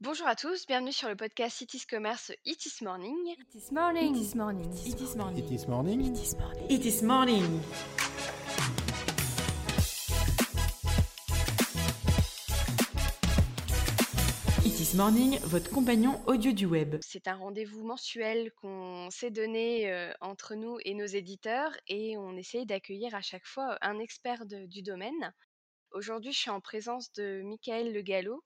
Bonjour à tous, bienvenue sur le podcast It is Commerce It is Morning. It is morning. It is morning. It is morning. It is morning. It is morning. It is morning. It is morning, votre compagnon audio du web. C'est un rendez-vous mensuel qu'on s'est donné euh, entre nous et nos éditeurs et on essaye d'accueillir à chaque fois un expert de- du domaine. Aujourd'hui, je suis en présence de Michael Le Gallo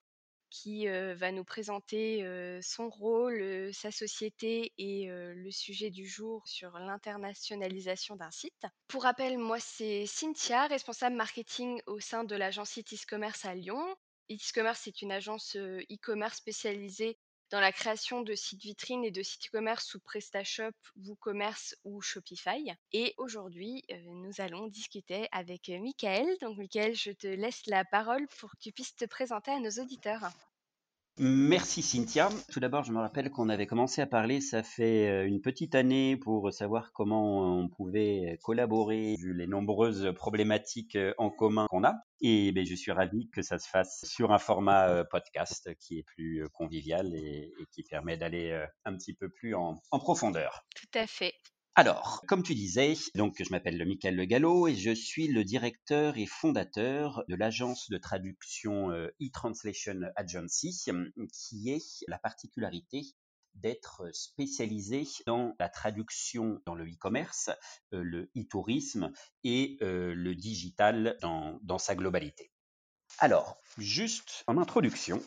qui va nous présenter son rôle, sa société et le sujet du jour sur l'internationalisation d'un site. Pour rappel, moi c'est Cynthia, responsable marketing au sein de l'agence Itis Commerce à Lyon. Itis Commerce est une agence e-commerce spécialisée dans la création de sites vitrines et de sites e-commerce sous PrestaShop, WooCommerce ou Shopify. Et aujourd'hui, euh, nous allons discuter avec euh, Michael. Donc Michael, je te laisse la parole pour que tu puisses te présenter à nos auditeurs. Merci Cynthia. Tout d'abord, je me rappelle qu'on avait commencé à parler, ça fait euh, une petite année, pour savoir comment on pouvait collaborer, vu les nombreuses problématiques euh, en commun qu'on a. Et ben, je suis ravi que ça se fasse sur un format euh, podcast qui est plus convivial et, qui permet d'aller un petit peu plus en profondeur. Tout à fait. Alors, comme tu disais, donc je m'appelle Michael Le Gallo et je suis le directeur et fondateur de l'agence de traduction euh, e-translation agency, euh, qui est la particularité d'être spécialisé dans la traduction dans le e-commerce, euh, le e-tourisme et euh, le digital dans, sa globalité. Alors, juste en introduction,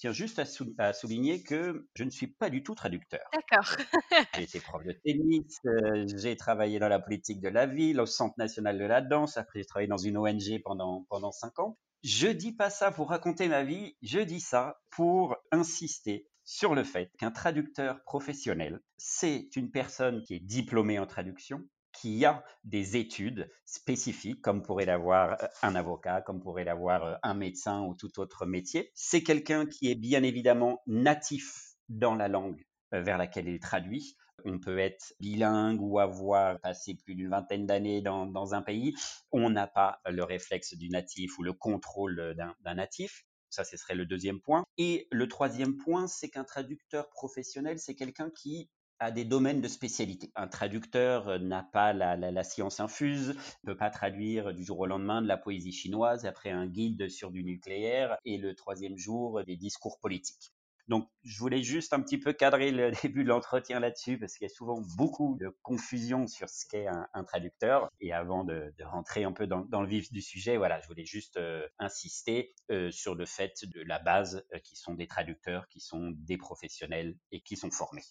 tiens juste à, sou- à souligner que je ne suis pas du tout traducteur. D'accord. J'ai été prof de tennis, euh, j'ai travaillé dans la politique de la ville, au Centre national de la danse, après j'ai travaillé dans une ONG pendant, pendant cinq ans. Je dis pas ça pour raconter ma vie, je dis ça pour insister sur le fait qu'un traducteur professionnel, c'est une personne qui est diplômée en traduction, qui a des études spécifiques, comme pourrait l'avoir euh, un avocat, comme pourrait l'avoir euh, un médecin ou tout autre métier. C'est quelqu'un qui est bien évidemment natif dans la langue euh, vers laquelle il traduit. On peut être bilingue ou avoir passé plus d'une vingtaine d'années dans, dans un pays. On n'a pas le réflexe du natif ou le contrôle d'un d'un natif. Ça, ce serait le deuxième point. Et le troisième point, c'est qu'un traducteur professionnel, c'est quelqu'un qui a des domaines de spécialité. Un traducteur euh, n'a pas la, science infuse, ne peut pas traduire du jour au lendemain de la poésie chinoise, après un guide sur du nucléaire, et le troisième jour des discours politiques. Donc, je voulais juste un petit peu cadrer le début de l'entretien là-dessus, parce qu'il y a souvent beaucoup de confusion sur ce qu'est un, traducteur. Et avant de, rentrer un peu dans, le vif du sujet, voilà, je voulais juste euh, insister euh, sur le fait de la base, qui sont des traducteurs, qui sont des professionnels et qui sont formés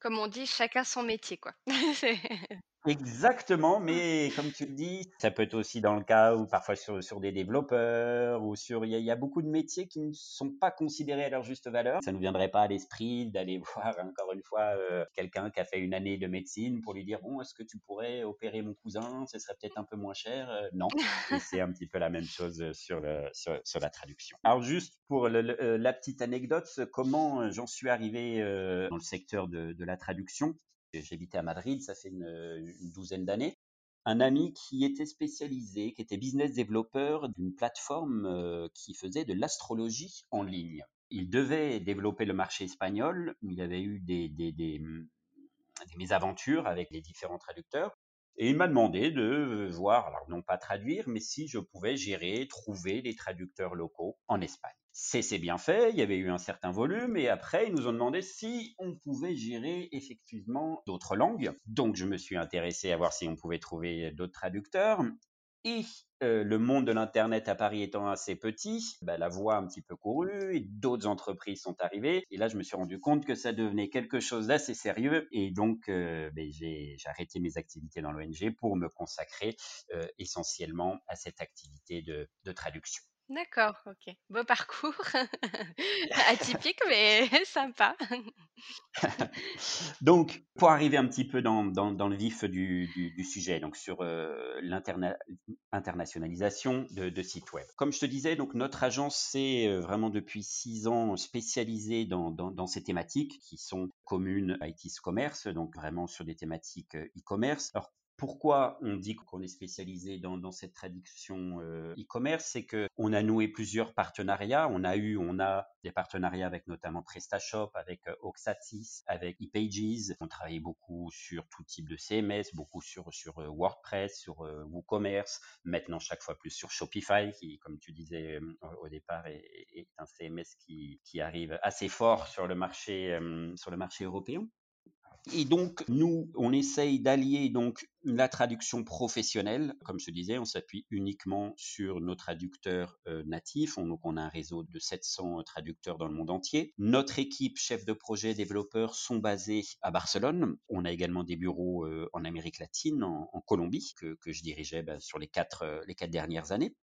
Comme on dit, chacun son métier, quoi. Exactement, mais comme tu le dis, ça peut être aussi dans le cas où parfois sur, sur des développeurs ou sur, il y, y a beaucoup de métiers qui ne sont pas considérés à leur juste valeur. Ça ne nous viendrait pas à l'esprit d'aller voir encore une fois euh, quelqu'un qui a fait une année de médecine pour lui dire bon, est-ce que tu pourrais opérer mon cousin? Ce serait peut-être un peu moins cher. Euh, non, c'est un petit peu la même chose sur, le, sur, sur la traduction. Alors juste pour le- le- euh, la petite anecdote, comment j'en suis arrivé euh, dans le secteur de, de la traduction J'habitais à Madrid, ça fait une, douzaine d'années. Un ami qui était spécialisé, qui était business développeur d'une plateforme euh, qui faisait de l'astrologie en ligne. Il devait développer le marché espagnol, il avait eu des, des mésaventures avec les différents traducteurs. Et il m'a demandé de voir, alors non pas traduire, mais si je pouvais gérer, trouver les traducteurs locaux en Espagne. C'est c'est bien fait, il y avait eu un certain volume, et après ils nous ont demandé si on pouvait gérer effectivement d'autres langues. Donc je me suis intéressé à voir si on pouvait trouver d'autres traducteurs. Et euh, le monde de l'Internet à Paris étant assez petit, bah, la voie a un petit peu couru et d'autres entreprises sont arrivées. Et là, je me suis rendu compte que ça devenait quelque chose d'assez sérieux. Et donc, euh, ben, j'ai j'ai arrêté mes activités dans l'ONG pour me consacrer euh, essentiellement à cette activité de traduction. D'accord, ok. Beau parcours. Atypique, mais sympa. Donc, pour arriver un petit peu dans, dans, le vif du, du, sujet, donc sur euh, l'internationalisation de, sites web. Comme je te disais, donc notre agence c'est euh, vraiment depuis six ans spécialisée dans, dans, dans ces thématiques qui sont communes à ITIS Commerce, donc vraiment sur des thématiques euh, e-commerce. Alors pourquoi on dit qu'on est spécialisé dans, cette traduction euh, e-commerce, c'est que on a noué plusieurs partenariats. On a eu, on a des partenariats avec notamment PrestaShop, avec euh, Oxatis, avec ePages. On travaille beaucoup sur tout type de CMS, beaucoup sur sur euh, WordPress, sur WooCommerce. Maintenant, chaque fois plus sur Shopify, qui, comme tu disais au départ, est, est, un CMS qui, qui arrive assez fort sur le marché sur le marché européen. Et donc, nous, on essaye d'allier donc la traduction professionnelle. Comme je disais, on s'appuie uniquement sur nos traducteurs euh, natifs. On, a un réseau de 700 traducteurs dans le monde entier. Notre équipe, chef de projet, développeurs, sont basés à Barcelone. On a également des bureaux euh, en Amérique latine, en, Colombie, que, je dirigeais bah, sur les quatre, euh, les quatre dernières années.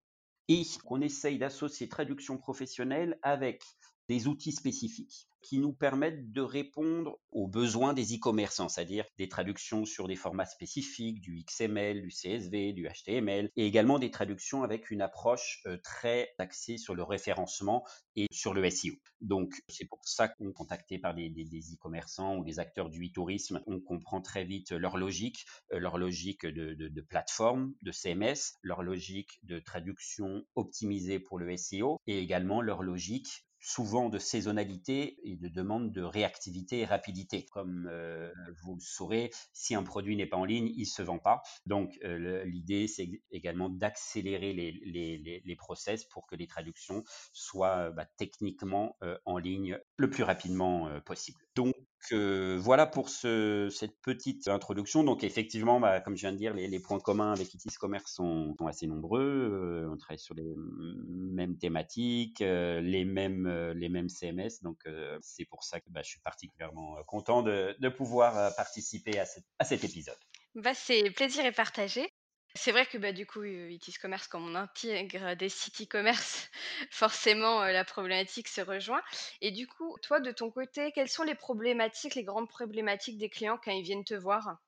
Et on essaye d'associer traduction professionnelle avec des outils spécifiques qui nous permettent de répondre aux besoins des e-commerçants, c'est-à-dire des traductions sur des formats spécifiques, du XML, du CSV, du HTML, et également des traductions avec une approche euh, très axée sur le référencement et sur le SEO. Donc c'est pour ça qu'on est contacté par des, e-commerçants ou des acteurs du e-tourisme, on comprend très vite leur logique, euh, leur logique de, de plateforme, de CMS, leur logique de traduction optimisée pour le SEO et également leur logique souvent de saisonnalité et de demande de réactivité et rapidité. Comme euh, vous le saurez, si un produit n'est pas en ligne, il ne se vend pas. Donc euh, l'idée, c'est également d'accélérer les, process pour que les traductions soient bah, techniquement euh, en ligne le plus rapidement possible. Donc voilà pour cette petite introduction. Donc effectivement, bah, comme je viens de dire, les, points communs avec Itis Commerce sont, assez nombreux. On travaille sur les mêmes thématiques, les mêmes les mêmes CMS. Donc c'est pour ça que bah, je suis particulièrement content de, pouvoir participer à, à cet épisode. Bah, c'est plaisir et partagé. C'est vrai que bah, du coup, Itis Commerce, comme on intègre des sites e-commerce, forcément, la problématique se rejoint. Et du coup, toi, de ton côté, quelles sont les problématiques, les grandes problématiques des clients quand ils viennent te voir?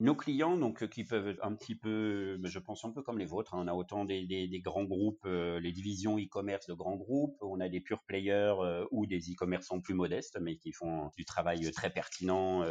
Nos clients, donc, euh, qui peuvent un petit peu, je pense un peu comme les vôtres, hein. on a autant des, grands groupes, euh, les divisions e-commerce de grands groupes, on a des pure players euh, ou des e-commerçants plus modestes, mais qui font du travail très pertinent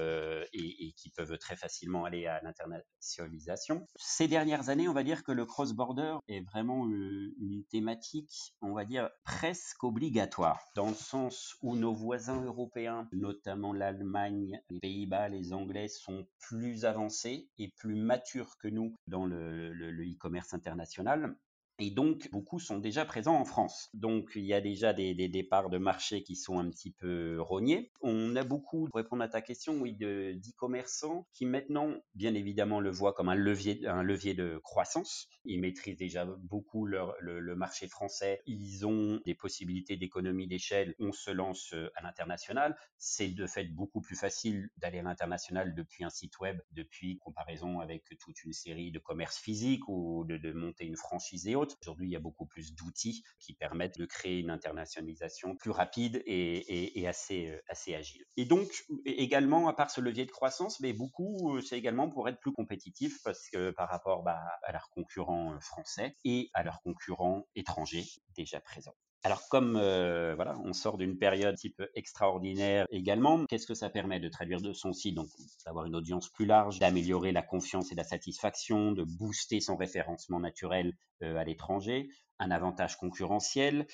et, qui peuvent très facilement aller à l'internationalisation. Ces dernières années, on va dire que le cross-border est vraiment une thématique, on va dire, presque obligatoire, dans le sens où nos voisins européens, notamment l'Allemagne, les Pays-Bas, les Anglais, sont plus avancés et plus mature que nous dans le e-commerce international. Et donc, beaucoup sont déjà présents en France. Donc, il y a déjà des, départs de marché qui sont un petit peu rognés. On a beaucoup, pour répondre à ta question, oui, d'e-commerçants qui maintenant, bien évidemment, le voient comme un levier, un levier de croissance. Ils maîtrisent déjà beaucoup leur, le, marché français. Ils ont des possibilités d'économie d'échelle. On se lance euh, à l'international. C'est de fait beaucoup plus facile d'aller à l'international depuis un site web, depuis comparaison avec toute une série de commerces physiques ou de, de monter une franchise et autres. Aujourd'hui, il y a beaucoup plus d'outils qui permettent de créer une internationalisation plus rapide et, assez, euh, assez agile. Et donc, également, à part ce levier de croissance, mais beaucoup, euh, c'est également pour être plus compétitif parce que par rapport bah, à leurs concurrents euh, français et à leurs concurrents étrangers déjà présents. Alors comme voilà, on sort d'une période type extraordinaire également, qu'est-ce que ça permet de traduire de son site? Donc d'avoir une audience plus large, d'améliorer la confiance et la satisfaction, de booster son référencement naturel à l'étranger, un avantage concurrentiel,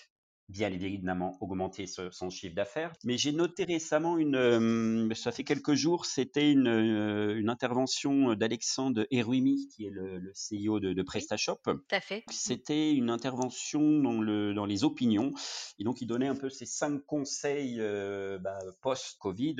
bien évidemment augmenter son chiffre d'affaires. Mais j'ai noté récemment une, euh, ça fait quelques jours, c'était une, euh, une, intervention d'Alexandre Eruimi, qui est le, le CEO de, de, PrestaShop. Tout à fait. C'était une intervention dans, le, dans les opinions. Et donc, il donnait un peu ses cinq conseils euh, bah, post-Covid,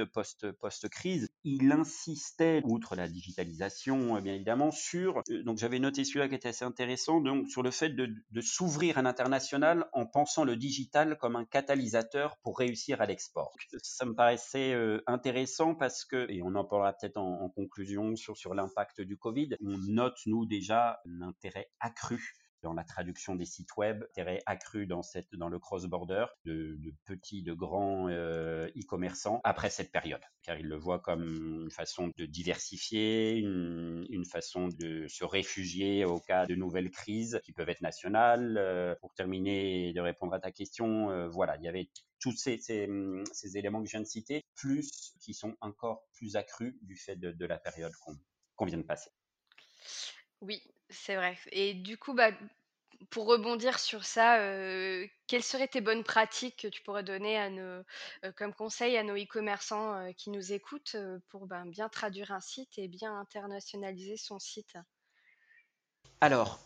post-crise. il insistait, outre la digitalisation, bien évidemment, sur, donc j'avais noté celui-là qui était assez intéressant, donc sur le fait de, de s'ouvrir à l'international en pensant le digital comme un catalyseur pour réussir à l'export. Ça me paraissait euh, intéressant parce que, et on en parlera peut-être en, conclusion sur, sur l'impact du Covid, on note nous déjà l'intérêt accru dans la traduction des sites web, intérêt accru dans, le cross-border de, petits, de grands euh, e-commerçants après cette période, car ils le voient comme une façon de diversifier, une, façon de se réfugier au cas de nouvelles crises qui peuvent être nationales. Euh, pour terminer et de répondre à ta question, euh, voilà, il y avait tous ces, éléments que je viens de citer, plus qui sont encore plus accrus du fait de la période qu'on vient de passer. Oui, c'est vrai et du coup, bah, pour rebondir sur ça, quelles seraient tes bonnes pratiques que tu pourrais donner comme conseil à nos e-commerçants, qui nous écoutent, pour, ben, bien traduire un site et bien internationaliser son site? Alors,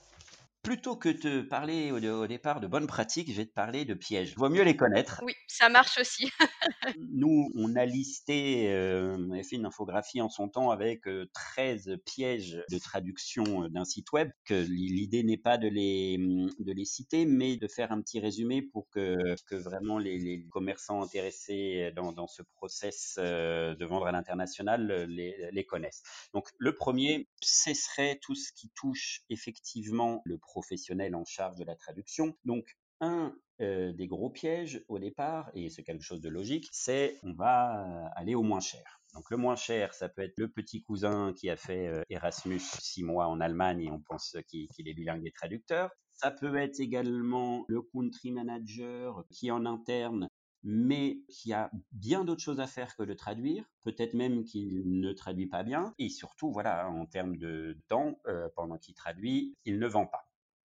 plutôt que de parler au au départ de bonnes pratiques, je vais te parler de pièges. Vaut mieux les connaître. Oui, ça marche aussi. Nous, on a listé, heu, on avait fait une infographie en son temps avec, heu, 13 pièges de traduction, heu, d'un site web, que l'idée n'est pas de les, mmh, de les citer, mais de faire un petit résumé pour que que vraiment les les commerçants intéressés dans dans ce process, de vendre à l'international, les les connaissent. Donc le premier, ce serait tout ce qui touche effectivement le professionnel en charge de la traduction. Donc un euh, des gros pièges au départ, et c'est quelque chose de logique, c'est on va euh, aller au moins cher. Donc le moins cher, ça peut être le petit cousin qui a fait euh, Erasmus six mois en Allemagne et on pense qu'il est bilingue et traducteur. Ça peut être également le country manager qui en interne mais qui a bien d'autres choses à faire que de traduire, peut-être même qu'il ne traduit pas bien, et surtout, voilà, en termes de temps, pendant qu'il traduit, il ne vend pas.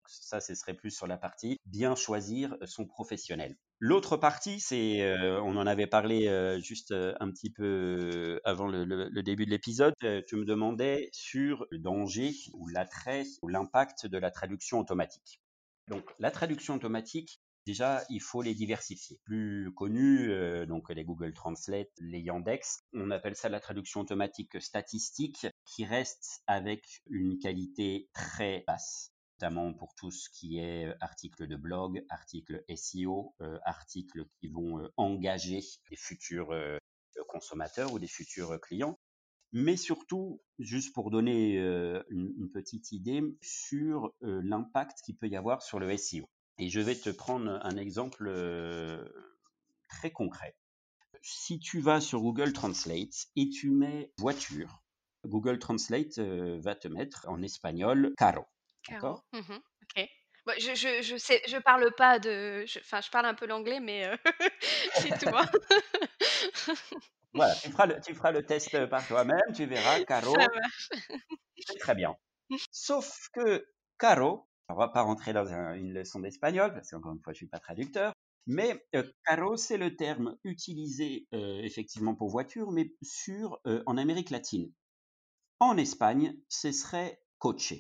Ça, ce serait plus sur la partie bien choisir son professionnel. L'autre partie, c'est, euh, on en avait parlé euh, juste euh, un petit peu avant le, début de l'épisode, tu me demandais sur le danger ou l'attrait ou l'impact de la traduction automatique. Donc la traduction automatique, déjà, il faut les diversifier. Plus connus, donc les Google Translate, les Yandex, on appelle ça la traduction automatique statistique qui reste avec une qualité très basse notamment pour tout ce qui est euh, articles de blog, articles SEO, euh, articles qui vont euh, engager des futurs consommateurs ou des futurs clients. Mais surtout, juste pour donner une, petite idée sur l'impact qu'il peut y avoir sur le SEO. Et je vais te prendre un exemple très concret. Si tu vas sur Google Translate et tu mets voiture, Google Translate va te mettre en espagnol. Caro. D'accord Mmh OK. Bah, je je je sais je parle pas de enfin, je parle un peu l'anglais, mais c'est tout, hein. Voilà, tu feras le, tu feras le test par toi-même, tu verras, Caro, c'est très bien. Sauf que Caro, on va pas rentrer dans un- une leçon d'espagnol, parce qu'encore une fois, je suis pas traducteur, mais euh, Caro, c'est le terme utilisé euh, effectivement pour voiture, mais sur, euh, en Amérique latine. En Espagne, ce serait coche.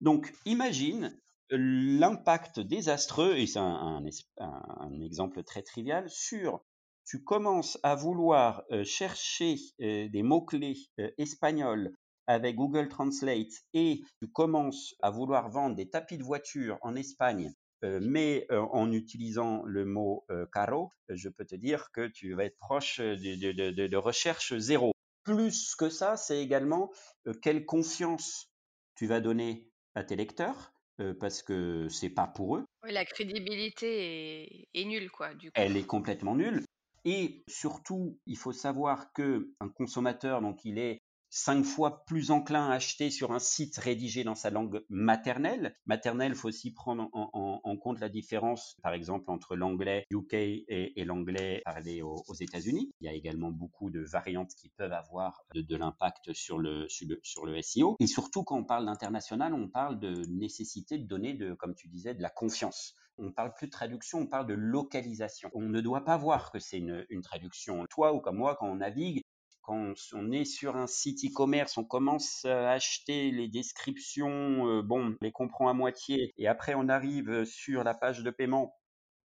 Donc, imagine l'impact désastreux, et c'est un, exemple très trivial, sur tu commences à vouloir euh, chercher euh, des mots-clés euh, espagnols avec Google Translate et tu commences à vouloir vendre des tapis de voiture en Espagne, mais en utilisant le mot caro, je peux te dire que tu vas être proche de, de, recherche zéro. Plus que ça, c'est également quelle confiance tu vas donner à tes lecteurs, euh, parce que c'est pas pour eux. Oui, la crédibilité est est nulle, quoi, du coup. Elle est complètement nulle. Et surtout, il faut savoir que un consommateur, donc il est cinq fois plus enclin à acheter sur un site rédigé dans sa langue maternelle. Maternelle, faut aussi prendre en, compte la différence, par exemple, entre l'anglais UK et, l'anglais parlé aux, États-Unis. Il y a également beaucoup de variantes qui peuvent avoir de, l'impact sur le, sur, le, sur le SEO. Et surtout, quand on parle d'international, on parle de nécessité de donner, de, comme tu disais, de la confiance on parle plus de traduction, on parle de localisation. On ne doit pas voir que c'est une, une, traduction. Toi ou comme moi, quand on navigue, quand on est sur un site e-commerce, on commence à acheter les descriptions, euh, bon, on les comprend à moitié, et après on arrive sur la page de paiement,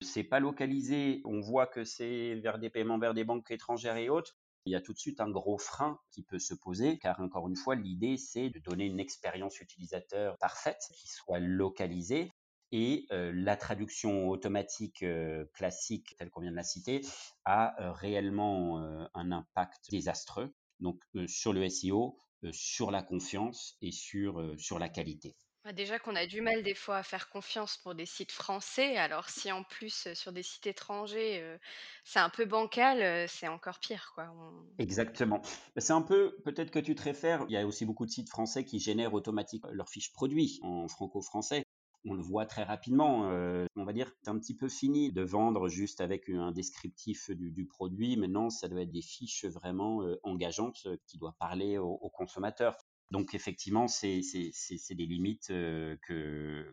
c'est pas localisé, on voit que c'est vers des paiements vers des banques étrangères et autres. Il y a tout de suite un gros frein qui peut se poser, car encore une fois, l'idée c'est de donner une expérience utilisateur parfaite, qui soit localisée, et la traduction automatique classique, telle qu'on vient de la citer, a réellement un impact désastreux donc sur le SEO, sur la confiance et sur, sur la qualité. Bah, déjà qu'on a du mal des fois à faire confiance pour des sites français, alors si en plus sur des sites étrangers c'est un peu bancal, c'est encore pire quoi. On... Exactement. C'est un peu, peut-être que tu te réfères, il y a aussi beaucoup de sites français qui génèrent automatiquement leurs fiches produits en franco-français on le voit très rapidement. Euh, on va dire c'est un petit peu fini de vendre juste avec un descriptif du, du produit. Maintenant, ça doit être des fiches vraiment euh, engageantes euh, qui doivent parler aux au consommateurs. Donc effectivement, c'est des limites que,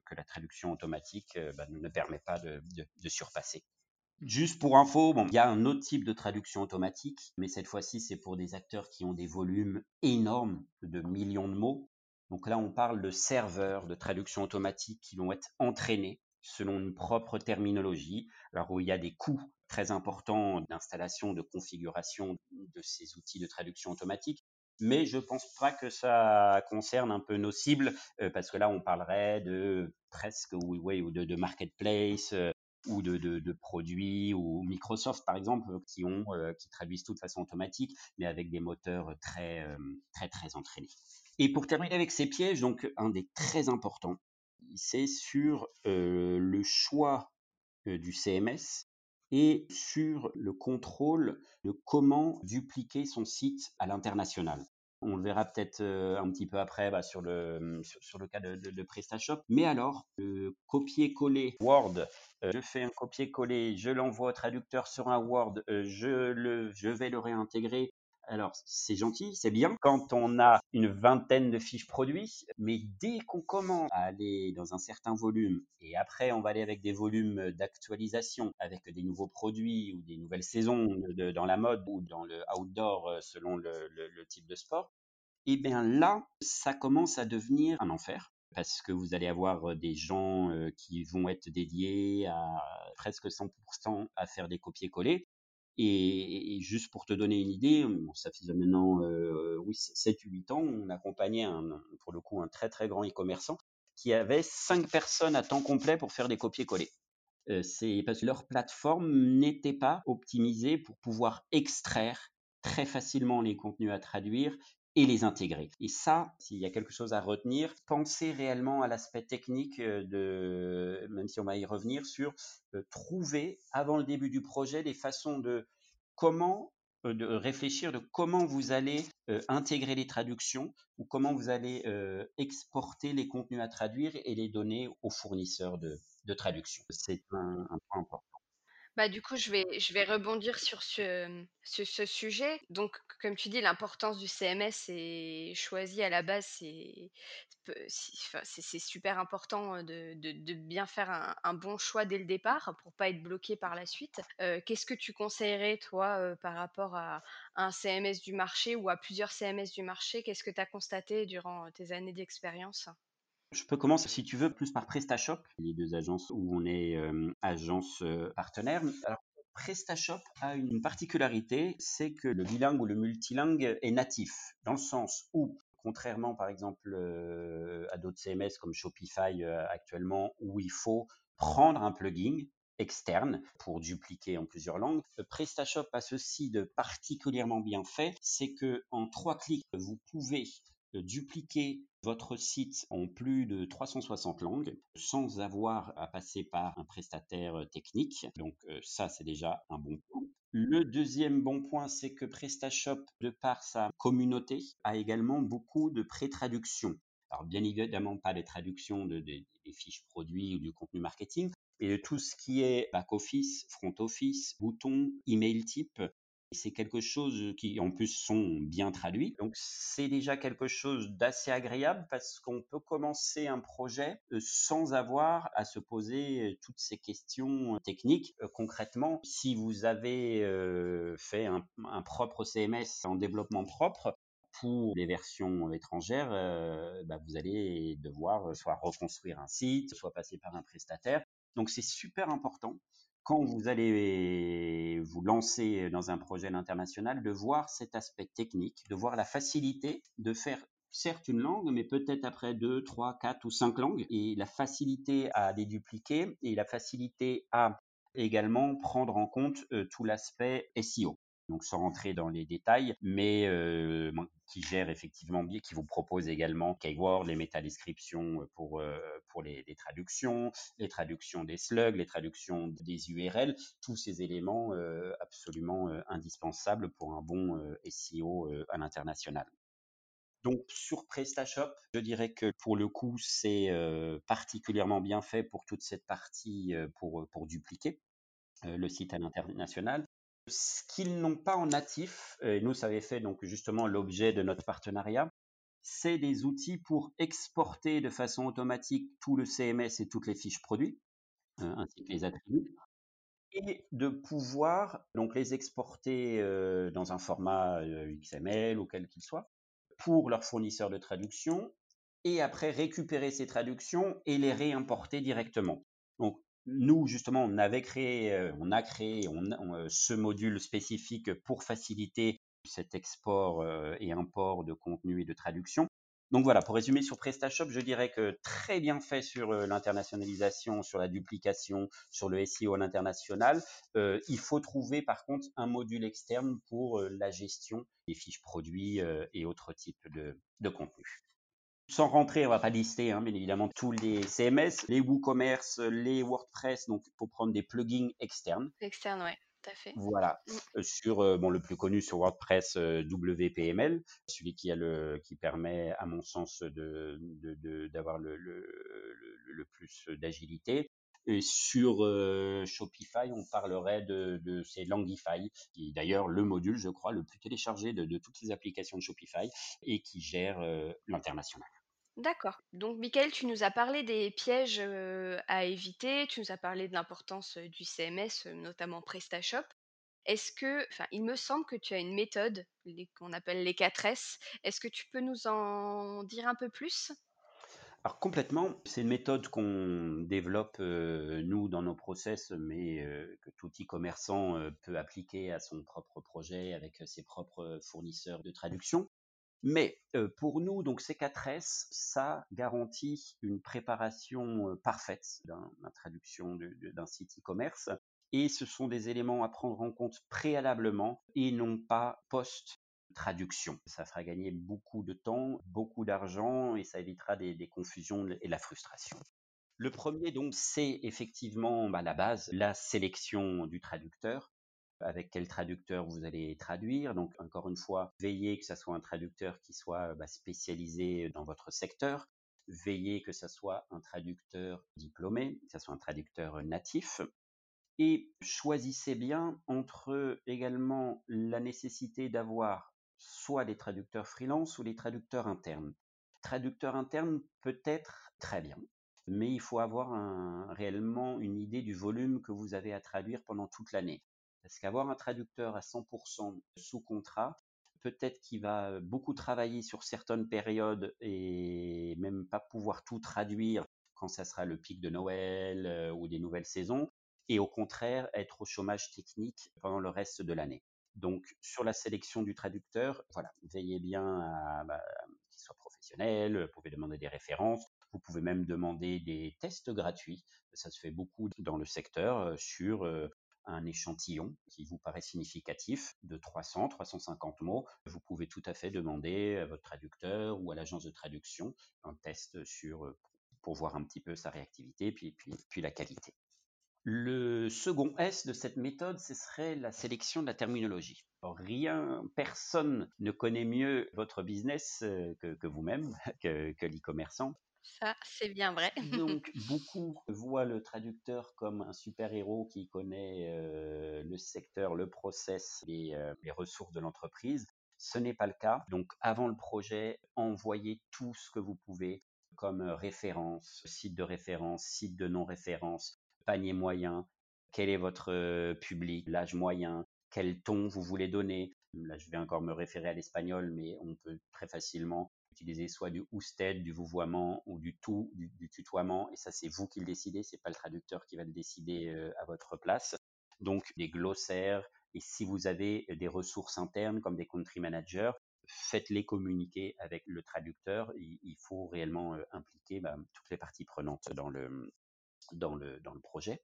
que la traduction automatique bah, ne permet pas de, de surpasser. Juste pour info, bon, il y a un autre type de traduction automatique, mais cette fois-ci, c'est pour des acteurs qui ont des volumes énormes de millions de mots. Donc là, on parle de serveurs de traduction automatique qui vont être entraînés selon une propre terminologie, alors où il y a des coûts très importants d'installation, de configuration de ces outils de traduction automatique. Mais je pense pas que ça concerne un peu nos cibles, euh, parce que là, on parlerait de presque ou, ou de, marketplace, euh, ou de, produits ou Microsoft par exemple qui ont euh, qui traduisent tout de façon automatique mais avec des moteurs très très très entraînés. Et pour terminer avec ces pièges, donc un des très importants, c'est sur euh, le choix du CMS et sur le contrôle de comment dupliquer son site à l'international. On le verra peut-être un petit peu après bah, sur, le, mmh, sur, le cas de, de, PrestaShop. Mais alors, copier-coller Word, je fais un copier-coller, je l'envoie au traducteur sur un Word, je, le, je vais le réintégrer alors, c'est gentil, c'est bien. Quand on a une vingtaine de fiches produits, mais dès qu'on commence à aller dans un certain volume, et après on va aller avec des volumes d'actualisation, avec des nouveaux produits ou des nouvelles saisons dans la mode ou dans le outdoor euh, selon le, type de sport, et eh bien là, ça commence à devenir un enfer. Parce que vous allez avoir euh, des gens euh, qui vont être dédiés à presque 100% à faire des copier-coller et, juste pour te donner une idée, ça faisait maintenant euh, oui, 7-8 ans, on accompagnait un, pour le coup un très très grand e-commerçant qui avait 5 personnes à temps complet pour faire des copier-coller. Euh, c'est parce que leur plateforme n'était pas optimisée pour pouvoir extraire très facilement les contenus à traduire et les intégrer. Et ça, s'il y a quelque chose à retenir, pensez réellement à l'aspect technique euh, de, même si on va y revenir, sur euh, trouver avant le début du projet des façons de comment euh, de réfléchir de comment vous allez intégrer les traductions ou comment vous allez exporter les contenus à traduire et les donner aux fournisseurs de, de traduction. C'est un, un point important. Bah, du coup, je vais je vais rebondir sur ce, mmh, ce sujet. Donc, comme tu dis, l'importance du CMS est choisi à la base, c'est c'est super important, de de bien faire un bon choix dès le départ pour pas être bloqué par la suite. qu'est-ce que tu conseillerais toi, par rapport à un CMS du marché ou à plusieurs CMS du marché? Qu'est-ce que tu as constaté durant, tes années d'expérience? Je peux commencer, si tu veux, plus par PrestaShop, les deux agences où on est euh, agence euh, partenaire. Alors, PrestaShop a une particularité, c'est que le bilingue ou le multilingue est natif, dans le sens où, contrairement par exemple euh, à d'autres CMS comme Shopify actuellement, où il faut prendre un plugin externe pour dupliquer en plusieurs langues. PrestaShop a ceci de particulièrement bien fait, c'est que en trois clics, vous pouvez dupliquer votre site en plus de 360 langues sans avoir à passer par un prestataire euh, technique. Donc euh, ça, c'est déjà un bon point. Le deuxième bon point, c'est que PrestaShop, de par sa communauté, a également beaucoup de pré-traductions. Alors bien évidemment pas les traductions de, des fiches produits ou du contenu marketing, mais de tout ce qui est back-office, front-office, boutons, email type, c'est quelque chose qui, en plus, sont bien traduits. Donc, c'est déjà quelque chose d'assez agréable parce qu'on peut commencer un projet sans avoir à se poser toutes ces questions techniques. Concrètement, si vous avez fait un, propre CMS en développement propre, pour les versions étrangères, bah, vous allez devoir soit reconstruire un site, soit passer par un prestataire. Donc c'est super important quand vous allez vous lancer dans un projet international, de voir cet aspect technique, de voir la facilité de faire certes une langue, mais peut-être après deux, trois, quatre ou cinq langues, et la facilité à les dupliquer et la facilité à également prendre en compte euh, tout l'aspect SEO donc sans rentrer dans les détails, mais euh, qui gère effectivement bien, qui vous propose également Keyword, les métadescriptions pour, euh, pour les, traductions, les traductions des slugs, les traductions des URL, tous ces éléments euh, absolument indispensables pour un bon SEO à l'international. Donc sur PrestaShop, je dirais que pour le coup, c'est particulièrement bien fait pour toute cette partie pour, pour dupliquer le site à l'international. Ce qu'ils n'ont pas en natif, et nous, ça avait fait donc justement l'objet de notre partenariat, c'est des outils pour exporter de façon automatique tout le CMS et toutes les fiches produits, euh, ainsi que les attributs, et de pouvoir donc les exporter euh, dans un format XML ou quel qu'il soit pour leurs fournisseurs de traduction et après récupérer ces traductions et les réimporter directement. Nous justement on avait créé, on a créé ce module spécifique pour faciliter cet export et import de contenu et de traduction. Donc voilà, pour résumer sur PrestaShop, je dirais que très bien fait sur l'internationalisation, sur la duplication, sur le SEO à l'international. il faut trouver par contre un module externe pour la gestion des fiches produits et autres types de, de contenu. Sans rentrer, on va pas lister, hein, bien évidemment, tous les CMS, les WooCommerce, les WordPress, donc il faut prendre des plugins externes. Externes, ouais. Fait. Voilà, mmh. sur bon le plus connu sur WordPress WPML, celui qui a le qui permet à mon sens de d'avoir le, le, le, plus d'agilité. Et sur Shopify, on parlerait de, de c'est Langify, qui est d'ailleurs le module, je crois, le plus téléchargé de, de toutes les applications de Shopify et qui gère l'international. D'accord. Donc, Michael, tu nous as parlé des pièges à éviter, tu nous as parlé de l'importance du CMS, notamment PrestaShop. Est-ce que, enfin, il me semble que tu as une méthode qu'on appelle les 4 S. Est-ce que tu peux nous en dire un peu plus? Alors complètement, c'est une méthode qu'on développe nous dans nos process, mais que tout e-commerçant peut appliquer à son propre projet avec ses propres fournisseurs de traduction. Mais pour nous, donc ces 4S, ça garantit une préparation parfaite d'une traduction d'un site e-commerce. Et ce sont des éléments à prendre en compte préalablement et non pas post-traduction. Ça fera gagner beaucoup de temps, beaucoup d'argent et ça évitera des, confusions et la frustration. Le premier, donc, c'est effectivement bah, la base, la sélection du traducteur avec quel traducteur vous allez traduire. Donc, encore une fois, veillez que ce soit un traducteur qui soit bah, spécialisé dans votre secteur. Veillez que ce soit un traducteur diplômé, que ce soit un traducteur natif. Et choisissez bien entre également la nécessité d'avoir soit des traducteurs freelance ou des traducteurs internes. Traducteur interne peut être très bien, mais il faut avoir réellement une idée du volume que vous avez à traduire pendant toute l'année. Parce qu'avoir un traducteur à 100% sous contrat, peut-être qu'il va beaucoup travailler sur certaines périodes et même pas pouvoir tout traduire quand ça sera le pic de Noël ou des nouvelles saisons, et au contraire être au chômage technique pendant le reste de l'année. Donc sur la sélection du traducteur, voilà, veillez bien à bah, qu'il soit professionnel, vous pouvez demander des références, vous pouvez même demander des tests gratuits, ça se fait beaucoup dans le secteur sur un échantillon qui vous paraît significatif de 300, 350 mots, vous pouvez tout à fait demander à votre traducteur ou à l'agence de traduction un test sur pour voir un petit peu sa réactivité puis, puis, puis la qualité. Le second S de cette méthode, ce serait la sélection de la terminologie. rien, personne ne connaît mieux votre business que, que vous-même, que, que l'e-commerçant. Ça, c'est bien vrai. Donc, beaucoup voient le traducteur comme un super-héros qui connaît euh, le secteur, le process et euh, les ressources de l'entreprise. Ce n'est pas le cas. Donc, avant le projet, envoyez tout ce que vous pouvez comme référence, site de référence, site de non-référence, panier moyen, quel est votre euh, public, l'âge moyen, quel ton vous voulez donner? Là, je vais encore me référer à l'espagnol, mais on peut très facilement utiliser soit du usted, du vouvoiement ou du tout, du, tutoiement. Et ça, c'est vous qui le décidez. C'est pas le traducteur qui va le décider euh, à votre place. Donc, des glossaires. Et si vous avez des ressources internes comme des country managers, faites-les communiquer avec le traducteur. Il, faut réellement euh, impliquer bah, toutes les parties prenantes dans le, dans le, dans le projet.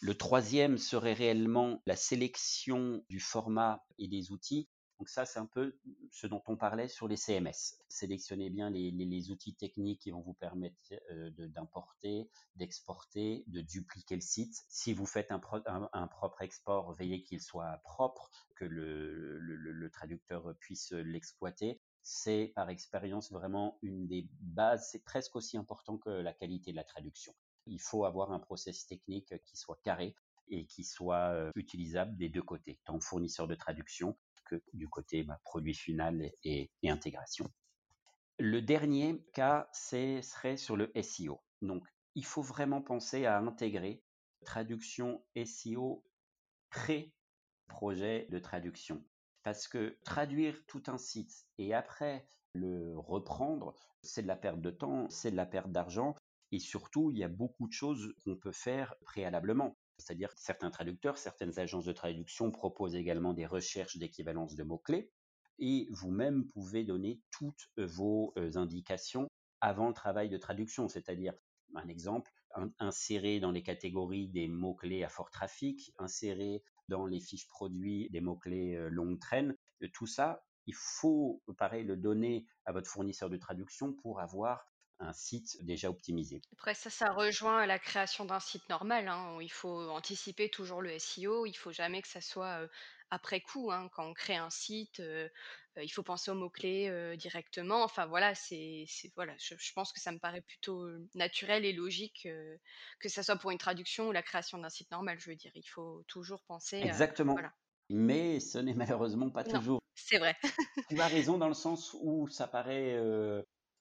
Le troisième serait réellement la sélection du format et des outils. Donc ça, c'est un peu ce dont on parlait sur les CMS. Sélectionnez bien les, outils techniques qui vont vous permettre euh, d'importer, d'exporter, de dupliquer le site. Si vous faites un, propre export, veillez qu'il soit propre, que le, traducteur puisse l'exploiter. C'est par expérience vraiment une des bases. C'est presque aussi important que la qualité de la traduction. Il faut avoir un process technique qui soit carré et qui soit euh, utilisable des deux côtés, tant fournisseur de traduction que du côté bah, produit final et, intégration. Le dernier cas, c'est serait sur le SEO. Donc, il faut vraiment penser à intégrer traduction SEO pré-projet de traduction. Parce que traduire tout un site et après le reprendre, c'est de la perte de temps, c'est de la perte d'argent. Et surtout, il y a beaucoup de choses qu'on peut faire préalablement. C'est-à-dire que certains traducteurs, certaines agences de traduction proposent également des recherches d'équivalence de mots-clés et vous-même pouvez donner toutes vos euh, indications avant le travail de traduction. C'est-à-dire, un exemple, insérer dans les catégories des mots-clés à fort trafic, insérer dans les fiches produits des mots-clés euh, longue traîne. Euh, tout ça, il faut, pareil, le donner à votre fournisseur de traduction pour avoir un site déjà optimisé. Après ça, ça rejoint la création d'un site normal, hein, où il faut anticiper toujours le SEO, il faut jamais que ça soit, heu, après coup, hein. Quand on crée un site, heu heu, il faut penser aux mots-clés, heu, directement. Enfin voilà, c'est voilà, je je pense que ça me paraît plutôt, naturel et logique, que ça soit pour une traduction ou la création d'un site normal, je veux dire. Il faut toujours penser, Exactement, voilà. mais ce n'est malheureusement pas Non, toujours. c'est vrai. Tu as raison dans le sens où ça paraît,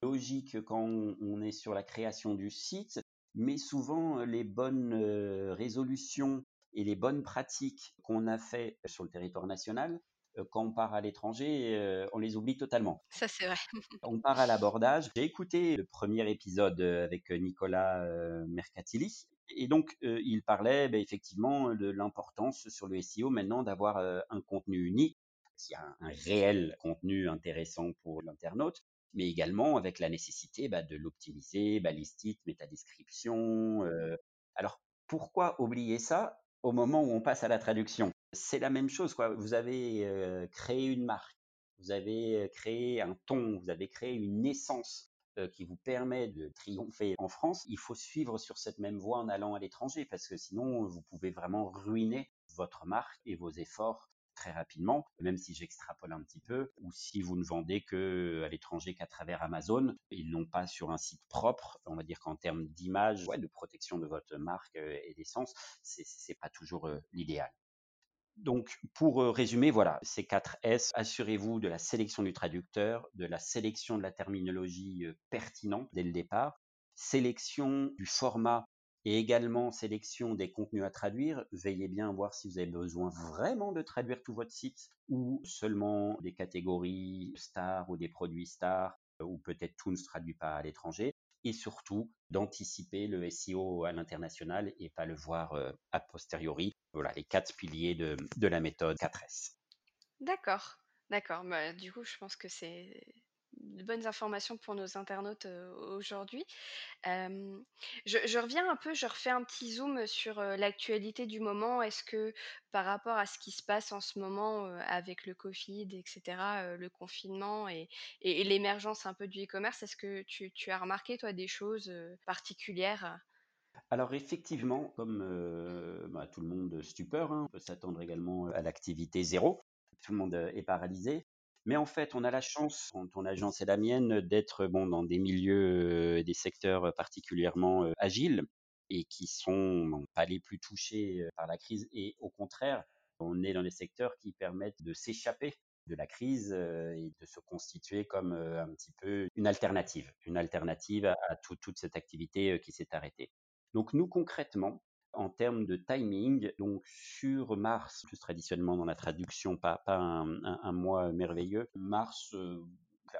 logique quand on est sur la création du site, mais souvent, heu, les bonnes, heu, résolutions et les bonnes pratiques qu'on a fait sur le territoire national, heu, quand on part à l'étranger, on les oublie totalement. Ça, c'est vrai. On part à l'abordage. J'ai écouté le premier épisode, avec, Nicolas, Mercatili et donc, il parlait, beh, effectivement, de l'importance sur le SEO maintenant d'avoir, un contenu unique, qui a un réel contenu intéressant pour l'internaute, mais également avec la nécessité, bah, de l'optimiser, balistique, métadescription, heu. Alors pourquoi oublier ça au moment où on passe à la traduction? C'est la même chose, quoi. Vous avez, heu, créé une marque, vous avez, heu, créé un ton, vous avez créé une essence, qui vous permet de triompher en France. Il faut suivre sur cette même voie en allant à l'étranger parce que sinon vous pouvez vraiment ruiner votre marque et vos efforts très rapidement, même si j'extrapole un petit peu, ou si vous ne vendez que à l'étranger qu'à travers Amazon, ils n'ont pas sur un site propre. On va dire qu'en termes d'image, de protection de votre marque euh, et d'essence, c'est pas toujours euh, l'idéal. Donc, pour euh, résumer, voilà, ces 4 S, assurez-vous de la sélection du traducteur, de la sélection de la terminologie euh, pertinente dès le départ, sélection du format et également sélection des contenus à traduire. Veillez bien voir si vous avez besoin vraiment de traduire tout votre site ou seulement des catégories stars ou des produits stars euh, ou peut-être tout ne se traduit pas à l'étranger et surtout d'anticiper le SEO à l'international et pas le voir euh, a posteriori. Voilà les quatre piliers de, de la méthode 4S. D'accord, d'accord. Bah, du coup, je pense que c'est de bonnes informations pour nos internautes, aujourd'hui. Je reviens un peu, je refais un petit zoom sur, l'actualité du moment. Est-ce que par rapport à ce qui se passe en ce moment, avec le Covid et cetera, heu, le confinement et l'émergence un peu du e-commerce, est-ce que tu as remarqué toi des choses, particulières? Alors effectivement, comme bah, tout le monde stupeur, hein, on peut s'attendre également à l'activité zéro. Tout le monde est paralysé. Mais en fait, on a la chance, ton agence et la mienne, d'être bon dans des milieux, des secteurs particulièrement agiles et qui sont bon, pas les plus touchés par la crise. Et au contraire, on est dans des secteurs qui permettent de s'échapper de la crise et de se constituer comme un petit peu une alternative, une alternative à, à tout- toute cette activité qui s'est arrêtée. Donc nous concrètement, en termes de timing, donc sur mars, plus traditionnellement dans la traduction, pas, un, mois merveilleux, mars, euh,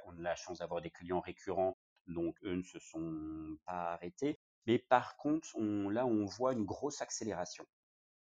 on a la chance d'avoir des clients récurrents, donc eux ne se sont pas arrêtés. Mais par contre, on, là, on voit une grosse accélération.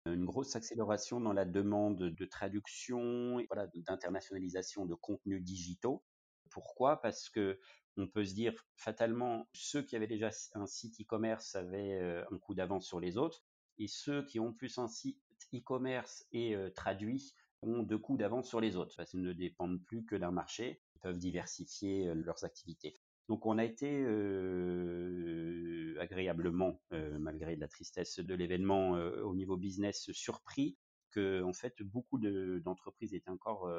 Une grosse accélération dans la demande de traduction, voilà, d'internationalisation de contenus digitaux. Pourquoi? Parce que on peut se dire fatalement, ceux qui avaient déjà un site e-commerce avaient euh, un coup d'avance sur les autres, et ceux qui ont plus un site e-commerce et euh, traduit ont deux coups d'avance sur les autres, parce qu'ils ne dépendent plus que d'un marché, ils peuvent diversifier euh, leurs activités. Donc on a été euh, agréablement, malgré la tristesse de l'événement au niveau business, surpris que en fait beaucoup de- d'entreprises étaient encore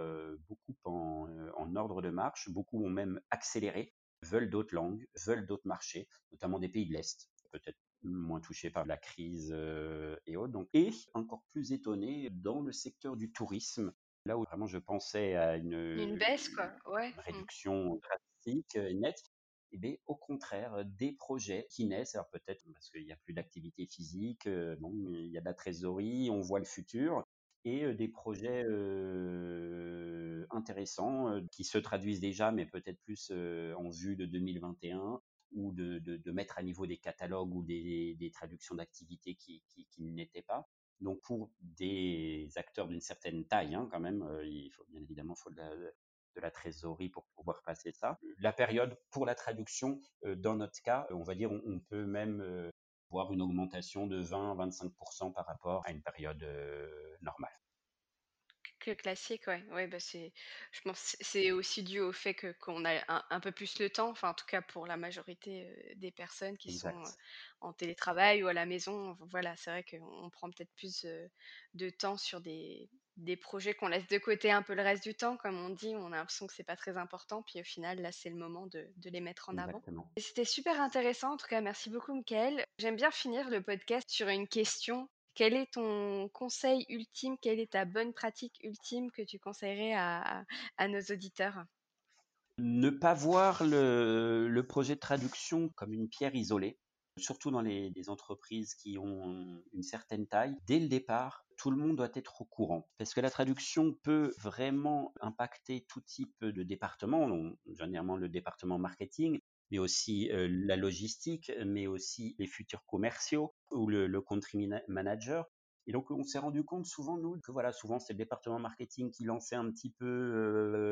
beaucoup en, en ordre de marche, beaucoup ont même accéléré, veulent d'autres langues, veulent d'autres marchés, notamment des pays de l'Est, peut-être moins touchés par la crise euh, et autres. Donc, et encore plus étonné dans le secteur du tourisme, là où vraiment je pensais à une, Une baisse quoi? Ouais. une Mmh. réduction fantastique et net. Et bien, au contraire, des projets qui naissent, alors peut-être parce qu'il n'y a plus d'activité physique, bon, il y a de la trésorerie, on voit le futur, et des projets intéressants qui se traduisent déjà, mais peut-être plus en vue de 2021 ou de, de, mettre à niveau des catalogues ou des, des traductions d'activités qui, qui, n'étaient pas. Donc pour des acteurs d'une certaine taille, hein, quand même, il faut bien évidemment faut de la, de trésorerie pour pouvoir passer ça. La période pour la traduction, dans notre cas, on va dire, on, on peut même voir une augmentation de 20-25% par rapport à une période normale. Que classique, ouais. Ouais, bah, c'est je pense c'est aussi dû au fait que qu'on a un un peu plus le temps, enfin, en tout cas pour la majorité, des personnes qui sont, Exact. en télétravail ou à la maison. voilà, c'est vrai qu'on prend peut-être plus, de temps sur des des projets qu'on laisse de côté un peu le reste du temps, comme on dit. On a l'impression que c'est pas très important, puis au final, là, c'est le moment de de les mettre en avant. Exactement. Et c'était super intéressant, en tout cas, merci beaucoup Mickaël. J'aime bien finir le podcast sur une question quel est ton conseil ultime? Quelle est ta bonne pratique ultime que tu conseillerais à nos auditeurs? Ne pas voir le projet de traduction comme une pierre isolée, surtout dans les entreprises qui ont une certaine taille. Dès le départ, tout le monde doit être au courant parce que la traduction peut vraiment impacter tout type de département, généralement le département marketing, mais aussi la logistique, mais aussi les futurs commerciaux ou le, le country manager. Et donc, on s'est rendu compte souvent, nous, que voilà, souvent, c'est le département marketing qui lançait un petit peu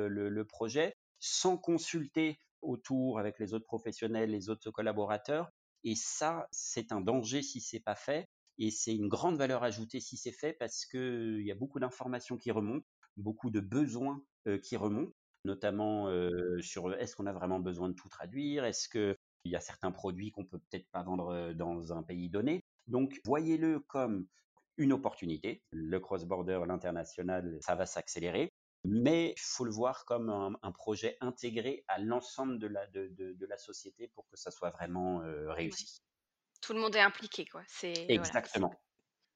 le, projet sans consulter autour avec les autres professionnels, les autres collaborateurs. Et ça, c'est un danger si c'est pas fait. Et c'est une grande valeur ajoutée si c'est fait parce qu'il y a beaucoup d'informations qui remontent, beaucoup de besoins qui remontent notamment euh, sur est-ce qu'on a vraiment besoin de tout traduire, est-ce qu'il y a certains produits qu'on peut peut-être pas vendre dans un pays donné? Donc voyez-le comme une opportunité. Le cross-border, l'international, ça va s'accélérer. Mais il faut le voir comme un, un projet intégré à l'ensemble de la, de, de, de, la société pour que ça soit vraiment euh, réussi. Tout le monde est impliqué, quoi. C'est exactement. Voilà,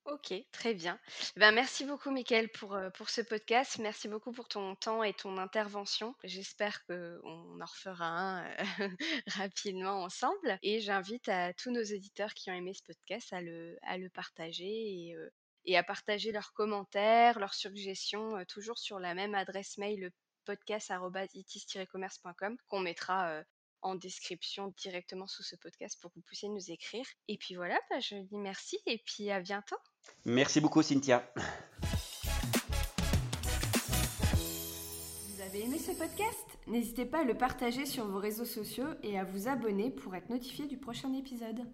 OK, très bien. Ben, merci beaucoup Mickaël pour, heu, pour ce podcast. Merci beaucoup pour ton temps et ton intervention. J'espère qu'on en refera un, heu, rapidement ensemble et j'invite à tous nos éditeurs qui ont aimé ce podcast à le à le partager et heu et à partager leurs commentaires, leurs suggestions, toujours sur la même adresse mail, le podcast@itis-commerce.com qu'on mettra, en description directement sous ce podcast pour que vous puissiez nous écrire et puis voilà, bah, je dis merci et puis à bientôt. Merci beaucoup, Cynthia. Vous avez aimé ce podcast? N'hésitez pas à le partager sur vos réseaux sociaux et à vous abonner pour être notifié du prochain épisode.